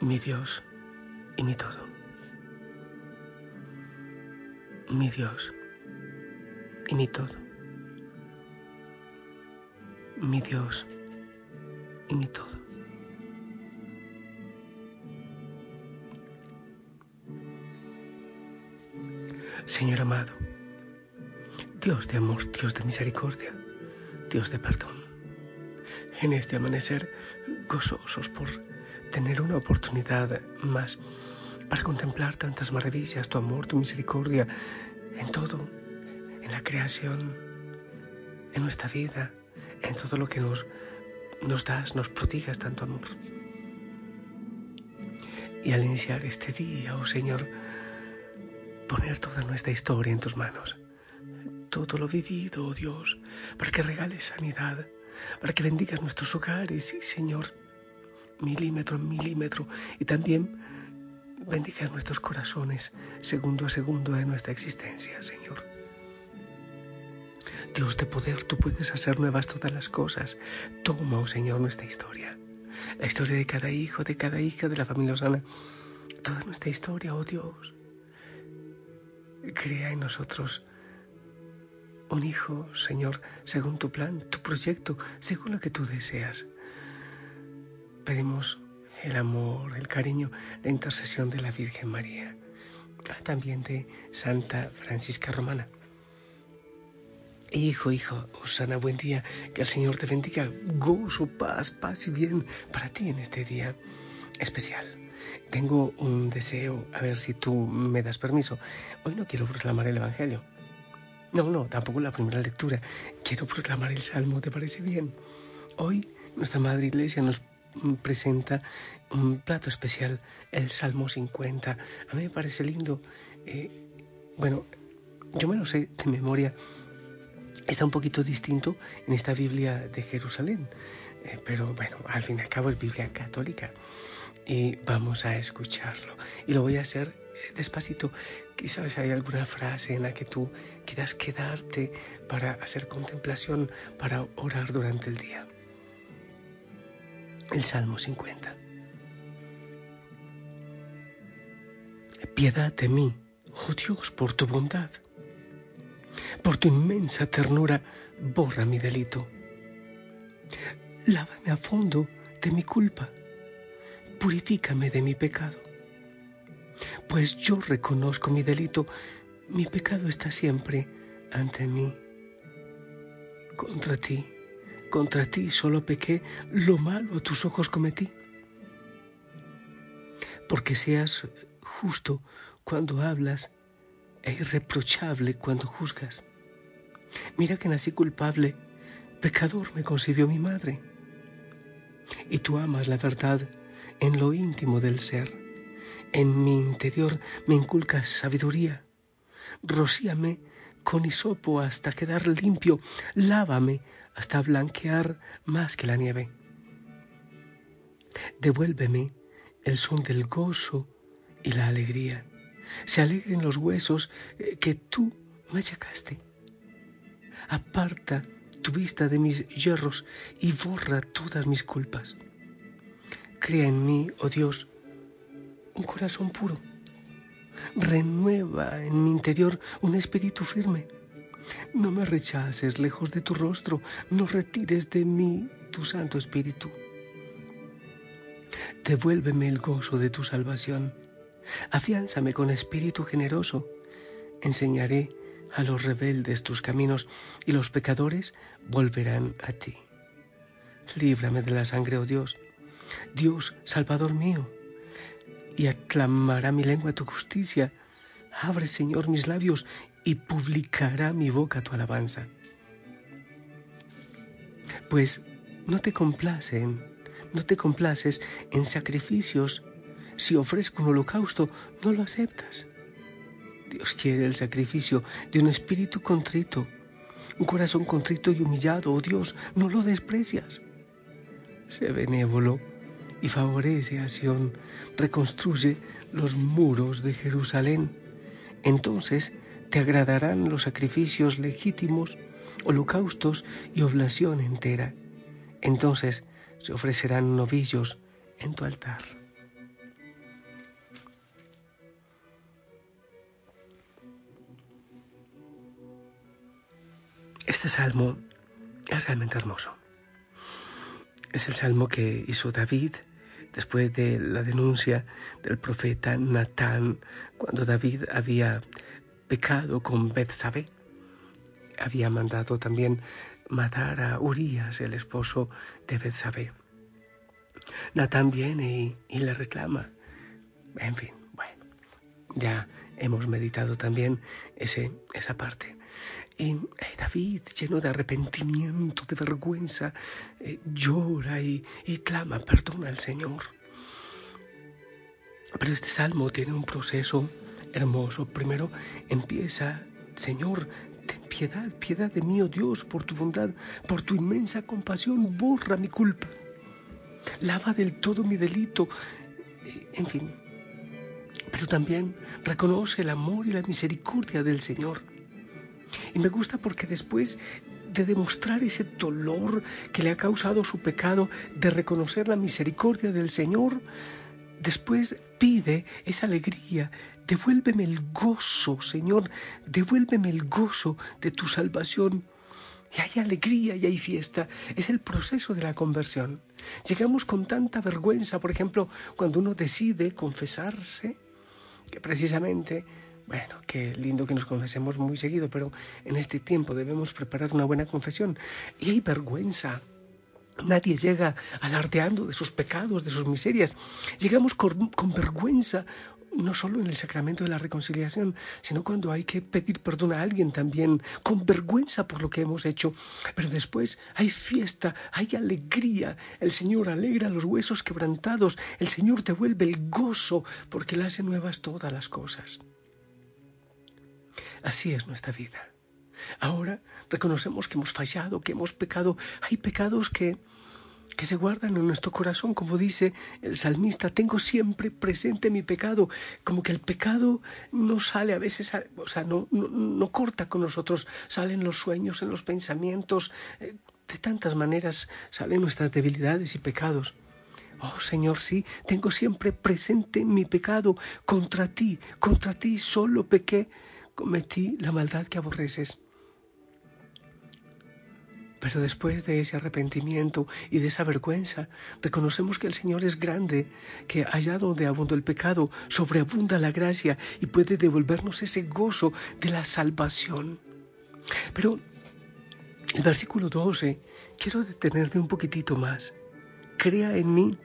Mi Dios y mi todo. Mi Dios y mi todo. Mi Dios y mi todo. Señor amado, Dios de amor, Dios de misericordia, Dios de perdón, en este amanecer gozosos por tener una oportunidad más para contemplar tantas maravillas, tu amor, tu misericordia, en todo, en la creación, en nuestra vida, en todo lo que nos, nos das, nos prodigas tanto amor. Y al iniciar este día, oh Señor, poner toda nuestra historia en tus manos, todo lo vivido, oh Dios, para que regales sanidad, para que bendigas nuestros hogares, y Señor, milímetro en milímetro y también bendiga nuestros corazones segundo a segundo de nuestra existencia, Señor. Dios de poder, tú puedes hacer nuevas todas las cosas. Toma, oh Señor, nuestra historia. La historia de cada hijo, de cada hija de la familia Osana. Toda nuestra historia, oh Dios. Crea en nosotros un hijo, Señor, según tu plan, tu proyecto, según lo que tú deseas pedimos el amor, el cariño, la intercesión de la Virgen María, también de Santa Francisca Romana. Hijo, hijo, Osana, buen día, que el Señor te bendiga, gozo, paz, paz y bien para ti en este día especial. Tengo un deseo, a ver si tú me das permiso. Hoy no quiero proclamar el Evangelio. No, no, tampoco la primera lectura. Quiero proclamar el Salmo, ¿te parece bien? Hoy nuestra Madre Iglesia nos presenta un plato especial, el Salmo 50. A mí me parece lindo. Eh, bueno, yo me lo sé de memoria. Está un poquito distinto en esta Biblia de Jerusalén. Eh, pero bueno, al fin y al cabo es Biblia católica. Y vamos a escucharlo. Y lo voy a hacer eh, despacito. Quizás hay alguna frase en la que tú quieras quedarte para hacer contemplación, para orar durante el día el Salmo 50. Piedad de mí, oh Dios, por tu bondad. Por tu inmensa ternura, borra mi delito. Lávame a fondo de mi culpa. Purifícame de mi pecado. Pues yo reconozco mi delito. Mi pecado está siempre ante mí. Contra ti contra ti solo pequé, lo malo a tus ojos cometí. Porque seas justo cuando hablas e irreprochable cuando juzgas. Mira que nací culpable, pecador me concibió mi madre. Y tú amas la verdad en lo íntimo del ser. En mi interior me inculcas sabiduría. Rocíame con hisopo hasta quedar limpio. Lávame hasta blanquear más que la nieve. Devuélveme el son del gozo y la alegría. Se alegren los huesos eh, que tú me achacaste. Aparta tu vista de mis hierros y borra todas mis culpas. Crea en mí, oh Dios, un corazón puro. Renueva en mi interior un espíritu firme no me rechaces lejos de tu rostro, no retires de mí tu Santo Espíritu. Devuélveme el gozo de tu salvación. Afiánzame con espíritu generoso. Enseñaré a los rebeldes tus caminos y los pecadores volverán a ti. Líbrame de la sangre, oh Dios. Dios, Salvador mío, y aclamará mi lengua tu justicia. Abre, Señor, mis labios y publicará mi boca tu alabanza. Pues no te complacen, no te complaces en sacrificios. Si ofrezco un holocausto, no lo aceptas. Dios quiere el sacrificio de un espíritu contrito, un corazón contrito y humillado. Oh Dios, no lo desprecias. Sé benévolo y favorece a Sión, reconstruye los muros de Jerusalén. Entonces te agradarán los sacrificios legítimos, holocaustos y oblación entera. Entonces se ofrecerán novillos en tu altar. Este salmo es realmente hermoso. Es el salmo que hizo David después de la denuncia del profeta Natán cuando David había pecado con Betsabé. Había mandado también matar a Urias, el esposo de Betsabé. Natán viene y, le reclama. En fin, bueno, ya hemos meditado también ese, esa parte. Y eh, David, lleno de arrepentimiento, de vergüenza, eh, llora y, y clama perdón al Señor. Pero este salmo tiene un proceso hermoso. Primero empieza, Señor, ten piedad, piedad de mí, oh Dios, por tu bondad, por tu inmensa compasión, borra mi culpa. Lava del todo mi delito. Eh, en fin. Pero también reconoce el amor y la misericordia del Señor. Y me gusta porque después de demostrar ese dolor que le ha causado su pecado, de reconocer la misericordia del Señor, después pide esa alegría. Devuélveme el gozo, Señor, devuélveme el gozo de tu salvación. Y hay alegría y hay fiesta. Es el proceso de la conversión. Llegamos con tanta vergüenza, por ejemplo, cuando uno decide confesarse, que precisamente bueno, qué lindo que nos confesemos muy seguido, pero en este tiempo debemos preparar una buena confesión. Y hay vergüenza. Nadie llega alardeando de sus pecados, de sus miserias. Llegamos con, vergüenza, no solo en el sacramento de la reconciliación, sino cuando hay que pedir perdón a alguien también, con vergüenza por lo que hemos hecho. Pero después hay fiesta, hay alegría. El Señor alegra los huesos quebrantados, el Señor devuelve el gozo, porque le hace nuevas todas las cosas. Así es nuestra vida. Ahora reconocemos que hemos fallado, que hemos pecado. Hay pecados que, que se guardan en nuestro corazón, como dice el salmista, tengo siempre presente mi pecado, como que el pecado no sale a veces, o sea, no, no, corta con nosotros, salen los sueños, en los pensamientos, eh, de tantas maneras salen nuestras debilidades y pecados. Oh Señor, sí, tengo siempre presente mi pecado contra ti, contra ti solo pequé cometí la maldad que aborreces. Pero después de ese arrepentimiento y de esa vergüenza, reconocemos que el Señor es grande, que allá donde abundó el pecado, sobreabunda la gracia y puede devolvernos ese gozo de la salvación. Pero el versículo 12, quiero detenerme un poquitito más. Crea en mí,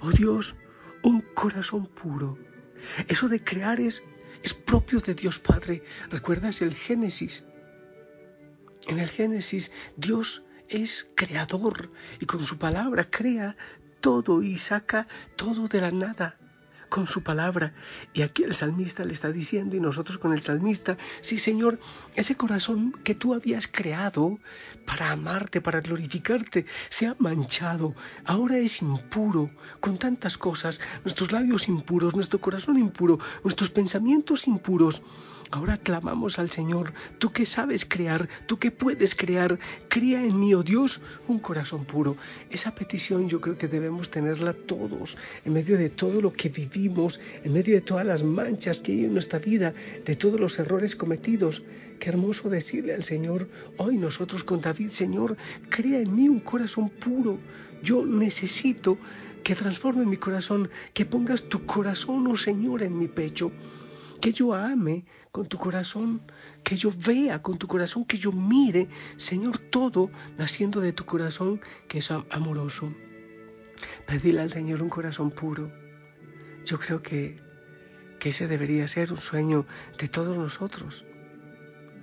oh Dios, un corazón puro. Eso de crear es es propio de Dios Padre. ¿Recuerdas el Génesis? En el Génesis Dios es creador y con su palabra crea todo y saca todo de la nada con su palabra. Y aquí el salmista le está diciendo, y nosotros con el salmista, sí Señor, ese corazón que tú habías creado para amarte, para glorificarte, se ha manchado, ahora es impuro, con tantas cosas, nuestros labios impuros, nuestro corazón impuro, nuestros pensamientos impuros. Ahora clamamos al Señor, tú que sabes crear, tú que puedes crear, crea en mí, oh Dios, un corazón puro. Esa petición yo creo que debemos tenerla todos, en medio de todo lo que vivimos, en medio de todas las manchas que hay en nuestra vida, de todos los errores cometidos. Qué hermoso decirle al Señor, hoy nosotros con David, Señor, crea en mí un corazón puro. Yo necesito que transforme mi corazón, que pongas tu corazón, oh Señor, en mi pecho que yo ame con tu corazón, que yo vea con tu corazón, que yo mire, Señor, todo naciendo de tu corazón que es amoroso. Pedile al Señor un corazón puro. Yo creo que, que ese debería ser un sueño de todos nosotros.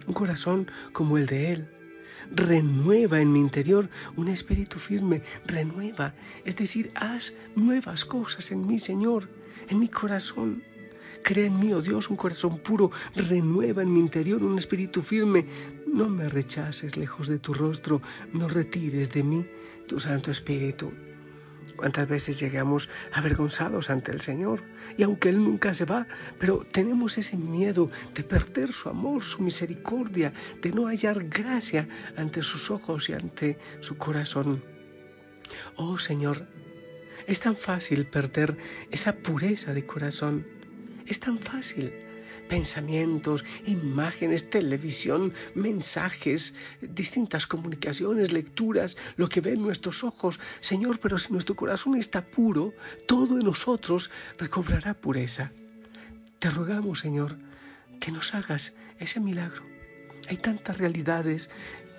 Un corazón como el de Él. Renueva en mi interior un espíritu firme, renueva, es decir, haz nuevas cosas en mí, Señor, en mi corazón. Crea en mí, oh Dios, un corazón puro, renueva en mi interior un espíritu firme. No me rechaces lejos de tu rostro, no retires de mí tu Santo Espíritu. ¿Cuántas veces llegamos avergonzados ante el Señor? Y aunque Él nunca se va, pero tenemos ese miedo de perder su amor, su misericordia, de no hallar gracia ante sus ojos y ante su corazón. Oh Señor, es tan fácil perder esa pureza de corazón. Es tan fácil pensamientos, imágenes, televisión, mensajes, distintas comunicaciones, lecturas, lo que ven nuestros ojos. Señor, pero si nuestro corazón está puro, todo en nosotros recobrará pureza. Te rogamos, Señor, que nos hagas ese milagro. Hay tantas realidades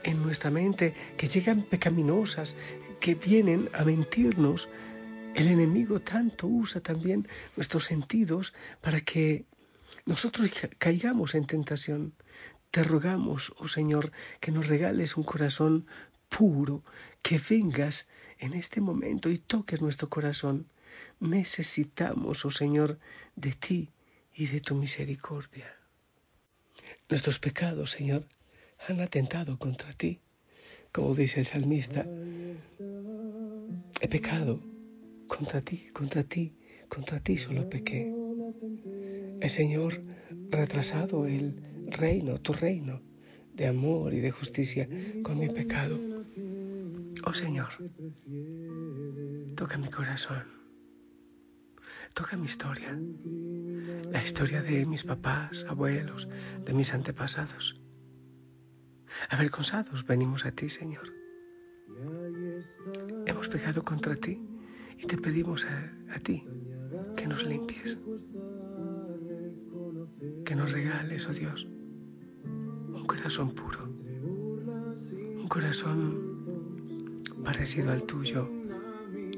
en nuestra mente que llegan pecaminosas, que vienen a mentirnos. El enemigo tanto usa también nuestros sentidos para que nosotros caigamos en tentación. Te rogamos, oh Señor, que nos regales un corazón puro, que vengas en este momento y toques nuestro corazón. Necesitamos, oh Señor, de ti y de tu misericordia. Nuestros pecados, Señor, han atentado contra ti, como dice el salmista. He pecado contra ti, contra ti, contra ti solo pequé. El Señor retrasado el reino, tu reino, de amor y de justicia con mi pecado. Oh Señor, toca mi corazón, toca mi historia, la historia de mis papás, abuelos, de mis antepasados. Avergonzados venimos a ti, Señor. Hemos pecado contra ti y te pedimos a, ti que nos limpies que nos regales, oh Dios, un corazón puro, un corazón parecido al tuyo,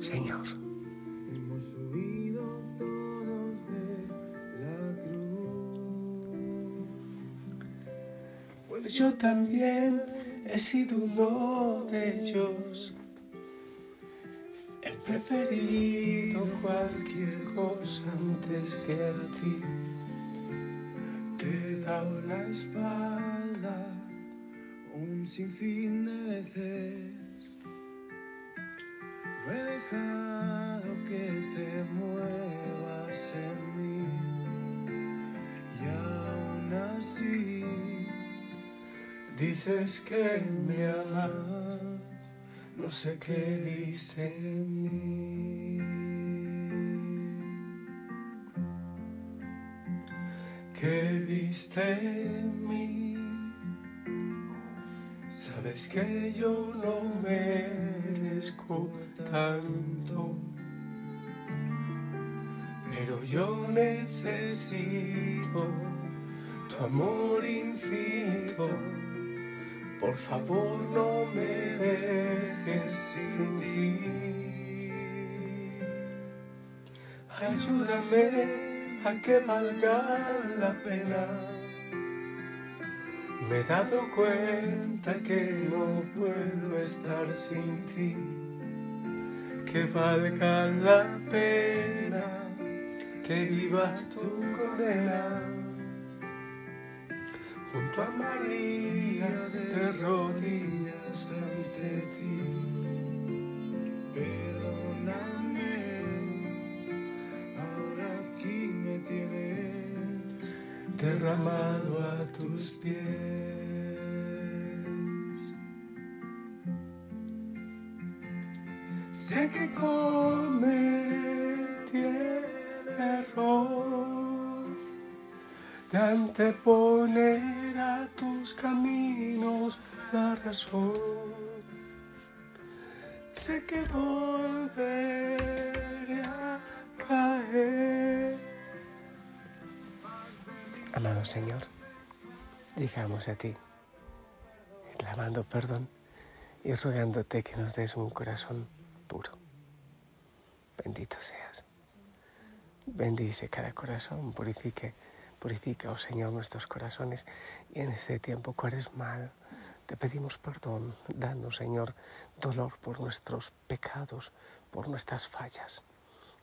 Señor. Yo también he sido uno de ellos. He preferido cualquier cosa antes que a ti dado la espalda un sinfín de veces. No he dejado que te muevas en mí. Y aún así dices que me amas. No sé qué diste en mí. que viste en mí. Sabes que yo no merezco tanto, pero yo necesito tu amor infinito. Por favor, no me dejes sin ti. Ayúdame a que valga la pena. Me he dado cuenta que no puedo estar sin ti, que valga la pena que vivas tu condena. Junto a María de rodillas ante ti. derramado a tus pies. Sé que cometí error de anteponer tus caminos la razón. Sé que volveré a caer Amado Señor, llegamos a ti, clamando perdón y rogándote que nos des un corazón puro. Bendito seas. Bendice cada corazón, purifique, purifica, oh Señor, nuestros corazones. Y en este tiempo mal, te pedimos perdón. Danos, Señor, dolor por nuestros pecados, por nuestras fallas.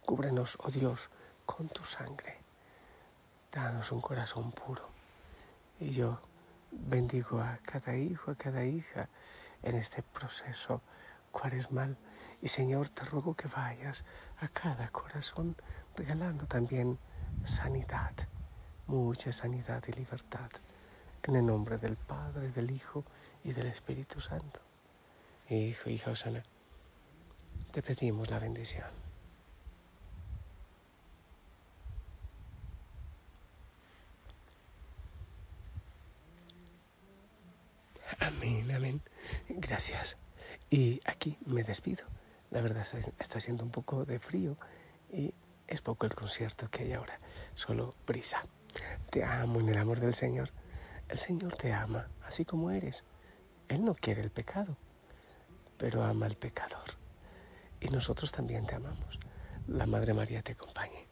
Cúbrenos, oh Dios, con tu sangre. Danos un corazón puro. Y yo bendigo a cada hijo, a cada hija en este proceso cuaresmal. Y Señor, te ruego que vayas a cada corazón regalando también sanidad, mucha sanidad y libertad. En el nombre del Padre, del Hijo y del Espíritu Santo. Hijo, hija Osana, te pedimos la bendición. Amén, amén. Gracias. Y aquí me despido. La verdad está siendo un poco de frío y es poco el concierto que hay ahora. Solo brisa. Te amo en el amor del Señor. El Señor te ama así como eres. Él no quiere el pecado, pero ama al pecador. Y nosotros también te amamos. La Madre María te acompañe.